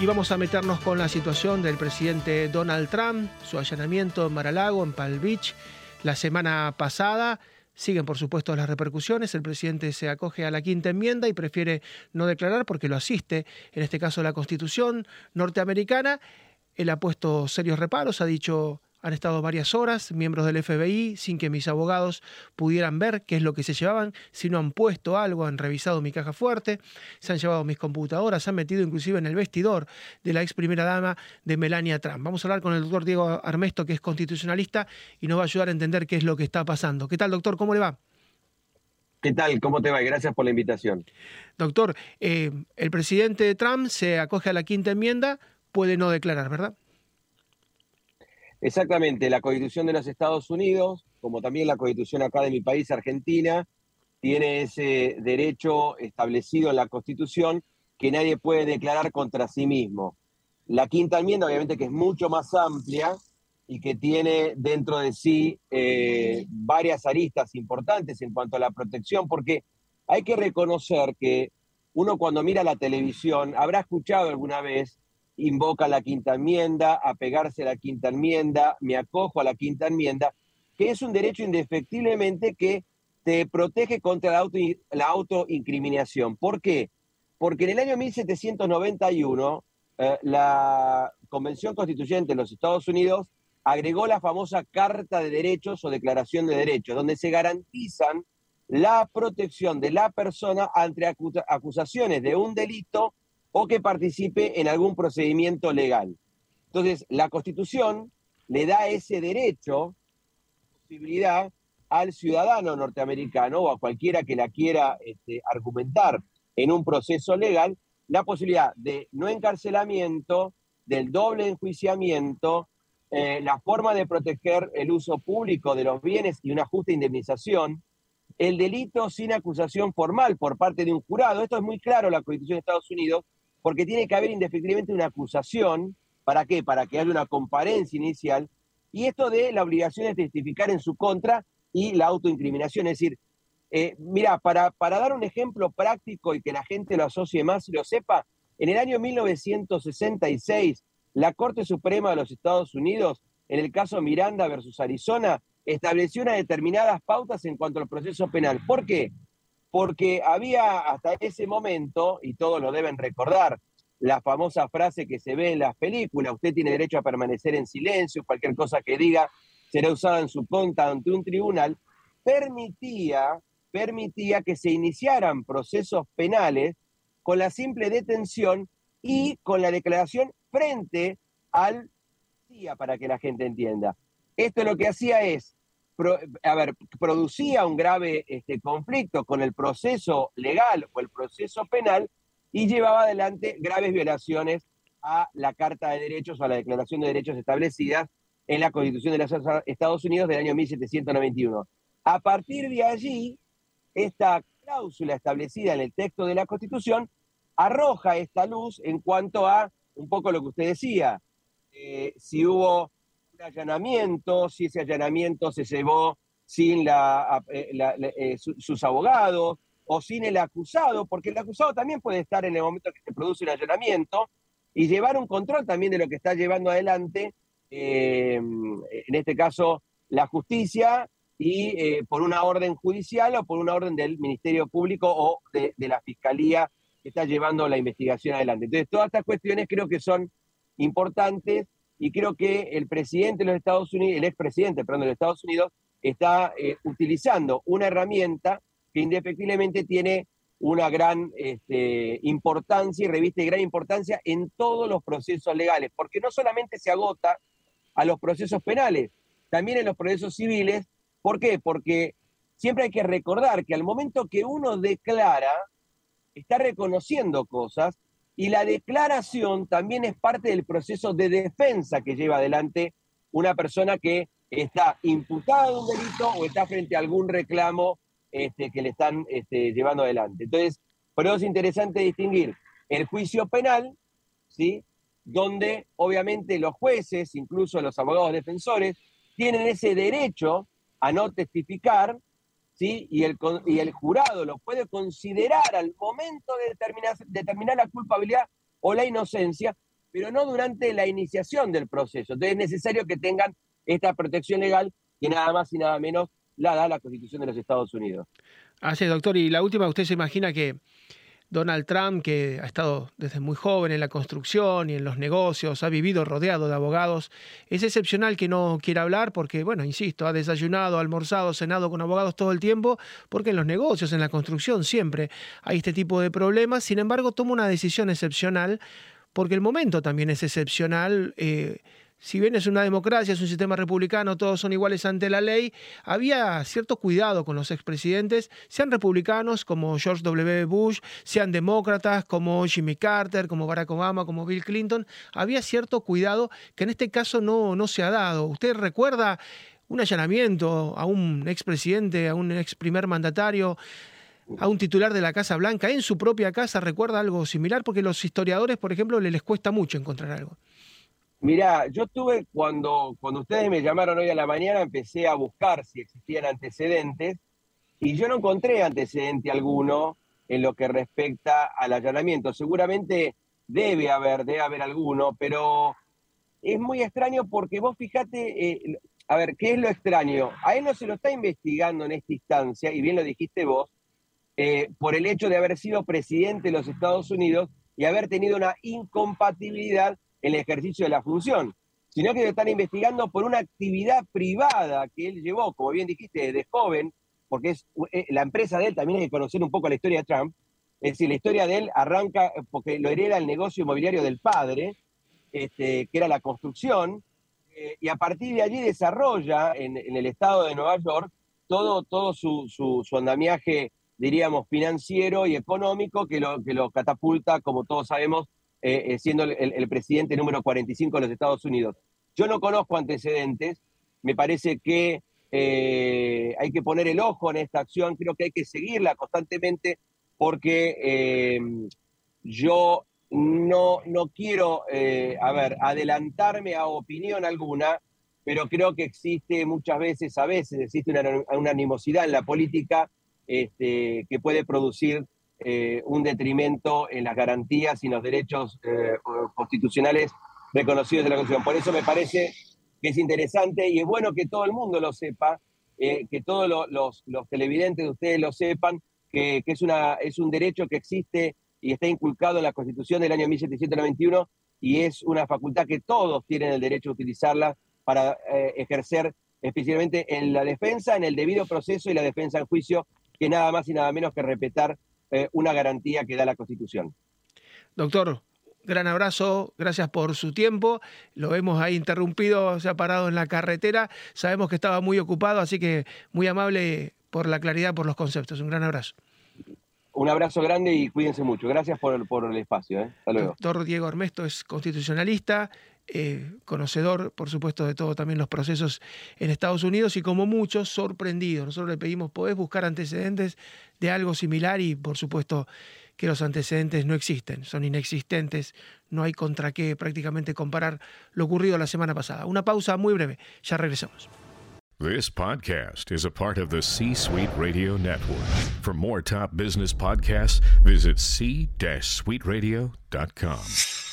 Y vamos a meternos con la situación del presidente Donald Trump, su allanamiento en Mar-a-Lago, en Palm Beach, la semana pasada. Siguen, por supuesto, las repercusiones. El presidente se acoge a la quinta enmienda y prefiere no declarar porque lo asiste, en este caso, la Constitución norteamericana. Él ha puesto serios reparos, ha dicho han estado varias horas, miembros del FBI, sin que mis abogados pudieran ver qué es lo que se llevaban, si no han puesto algo, han revisado mi caja fuerte, se han llevado mis computadoras, se han metido inclusive en el vestidor de la ex primera dama de Melania Trump. Vamos a hablar con el doctor Diego Armesto, que es constitucionalista, y nos va a ayudar a entender qué es lo que está pasando. ¿Qué tal, doctor? ¿Cómo le va? ¿Qué tal? ¿Cómo te va? Gracias por la invitación. Doctor, eh, el presidente Trump se acoge a la quinta enmienda, puede no declarar, ¿verdad? Exactamente, la Constitución de los Estados Unidos, como también la Constitución acá de mi país, Argentina, tiene ese derecho establecido en la Constitución que nadie puede declarar contra sí mismo. La quinta enmienda, obviamente, que es mucho más amplia y que tiene dentro de sí eh, varias aristas importantes en cuanto a la protección, porque hay que reconocer que uno cuando mira la televisión habrá escuchado alguna vez invoca la quinta enmienda, apegarse a la quinta enmienda, me acojo a la quinta enmienda, que es un derecho indefectiblemente que te protege contra la, auto, la autoincriminación. ¿Por qué? Porque en el año 1791 eh, la Convención Constituyente de los Estados Unidos agregó la famosa Carta de Derechos o Declaración de Derechos, donde se garantizan la protección de la persona ante acusaciones de un delito o que participe en algún procedimiento legal. Entonces, la Constitución le da ese derecho, posibilidad al ciudadano norteamericano o a cualquiera que la quiera este, argumentar en un proceso legal, la posibilidad de no encarcelamiento, del doble enjuiciamiento, eh, la forma de proteger el uso público de los bienes y una justa indemnización, el delito sin acusación formal por parte de un jurado. Esto es muy claro la Constitución de Estados Unidos porque tiene que haber indefectiblemente una acusación. ¿Para qué? Para que haya una comparencia inicial. Y esto de la obligación de testificar en su contra y la autoincriminación. Es decir, eh, mira, para, para dar un ejemplo práctico y que la gente lo asocie más y lo sepa, en el año 1966, la Corte Suprema de los Estados Unidos, en el caso Miranda versus Arizona, estableció unas determinadas pautas en cuanto al proceso penal. ¿Por qué? Porque había hasta ese momento, y todos lo deben recordar, la famosa frase que se ve en las películas, usted tiene derecho a permanecer en silencio, cualquier cosa que diga será usada en su contra ante un tribunal, permitía, permitía que se iniciaran procesos penales con la simple detención y con la declaración frente al para que la gente entienda. Esto lo que hacía es a ver, producía un grave este, conflicto con el proceso legal o el proceso penal y llevaba adelante graves violaciones a la Carta de Derechos o a la Declaración de Derechos establecidas en la Constitución de los Estados Unidos del año 1791. A partir de allí, esta cláusula establecida en el texto de la Constitución arroja esta luz en cuanto a un poco lo que usted decía, eh, si hubo allanamiento, si ese allanamiento se llevó sin la, eh, eh, sus abogados o sin el acusado, porque el acusado también puede estar en el momento que se produce un allanamiento y llevar un control también de lo que está llevando adelante, eh, en este caso, la justicia y por una orden judicial o por una orden del Ministerio Público o de, de la Fiscalía que está llevando la investigación adelante. Entonces, todas estas cuestiones creo que son importantes y creo que el presidente de los Estados Unidos, el expresidente, perdón, de los Estados Unidos, está eh, utilizando una herramienta que indefectiblemente tiene una gran este, importancia y reviste gran importancia en todos los procesos legales, porque no solamente se agota a los procesos penales, también en los procesos civiles. ¿Por qué? Porque siempre hay que recordar que al momento que uno declara, está reconociendo cosas y la declaración también es parte del proceso de defensa que lleva adelante una persona que está imputada de un delito o está frente a algún reclamo este, que le están este, llevando adelante. Entonces, por eso es interesante distinguir el juicio penal, ¿sí? donde obviamente los jueces, incluso los abogados defensores, tienen ese derecho a no testificar y el, y el jurado lo puede considerar al momento de determinar, determinar la culpabilidad o la inocencia pero no durante la iniciación del proceso. Entonces es necesario que tengan esta protección legal que nada más y nada menos la da la Constitución de los Estados Unidos. Así es, doctor. Y la última, usted se imagina que Donald Trump, que ha estado desde muy joven en la construcción y en los negocios, ha vivido rodeado de abogados, es excepcional que no quiera hablar porque, bueno, insisto, ha desayunado, almorzado, cenado con abogados todo el tiempo, porque en los negocios, en la construcción, siempre hay este tipo de problemas. Sin embargo, toma una decisión excepcional porque el momento también es excepcional. Eh, si bien es una democracia, es un sistema republicano, todos son iguales ante la ley, había cierto cuidado con los expresidentes, sean republicanos como George W. Bush, sean demócratas como Jimmy Carter, como Barack Obama, como Bill Clinton, había cierto cuidado que en este caso no, no se ha dado. ¿Usted recuerda un allanamiento a un expresidente, a un ex primer mandatario? a un titular de la Casa Blanca en su propia casa, ¿recuerda algo similar? Porque los historiadores, por ejemplo, les cuesta mucho encontrar algo. Mirá, yo tuve, cuando, cuando ustedes me llamaron hoy a la mañana, empecé a buscar si existían antecedentes y yo no encontré antecedente alguno en lo que respecta al allanamiento. Seguramente debe haber, debe haber alguno, pero es muy extraño porque vos fijate, eh, a ver, ¿qué es lo extraño? A él no se lo está investigando en esta instancia, y bien lo dijiste vos, eh, por el hecho de haber sido presidente de los Estados Unidos y haber tenido una incompatibilidad el ejercicio de la función, sino que lo están investigando por una actividad privada que él llevó, como bien dijiste, desde joven, porque es eh, la empresa de él, también hay que conocer un poco la historia de Trump, es decir, la historia de él arranca eh, porque lo hereda el negocio inmobiliario del padre, este, que era la construcción, eh, y a partir de allí desarrolla en, el estado de Nueva York todo, todo su, su, andamiaje, diríamos, financiero y económico que lo, que lo catapulta, como todos sabemos, eh, eh, siendo el, presidente número 45 de los Estados Unidos. Yo no conozco antecedentes, me parece que eh, hay que poner el ojo en esta acción, creo que hay que seguirla constantemente porque yo no, no quiero, a ver, adelantarme a opinión alguna, pero creo que existe muchas veces, a veces existe una, animosidad en la política este, que puede producir eh, un detrimento en las garantías y los derechos eh, constitucionales reconocidos de la Constitución. Por eso me parece que es interesante y es bueno que todo el mundo lo sepa, eh, que todos los, televidentes de ustedes lo sepan, que, es, una, es un derecho que existe y está inculcado en la Constitución del año 1791 y es una facultad que todos tienen el derecho a utilizarla para ejercer especialmente en la defensa, en el debido proceso y la defensa en juicio, que nada más y nada menos que respetar eh, una garantía que da la Constitución. Doctor, gran abrazo, gracias por su tiempo. Lo hemos ahí interrumpido, se ha parado en la carretera. Sabemos que estaba muy ocupado, así que muy amable por la claridad, por los conceptos. Un gran abrazo. Un abrazo grande y cuídense mucho. Gracias por, el espacio. ¿eh? Hasta luego. Doctor Diego Armesto es constitucionalista, eh, conocedor, por supuesto, de todo también los procesos en Estados Unidos y como muchos, sorprendido. Nosotros le pedimos, ¿podés buscar antecedentes de algo similar? Y por supuesto que los antecedentes no existen, son inexistentes, no hay contra qué prácticamente comparar lo ocurrido la semana pasada. Una pausa muy breve, ya regresamos. This podcast is a part of the C-Suite Radio Network. For more top business podcasts, visit c-suiteradio.com.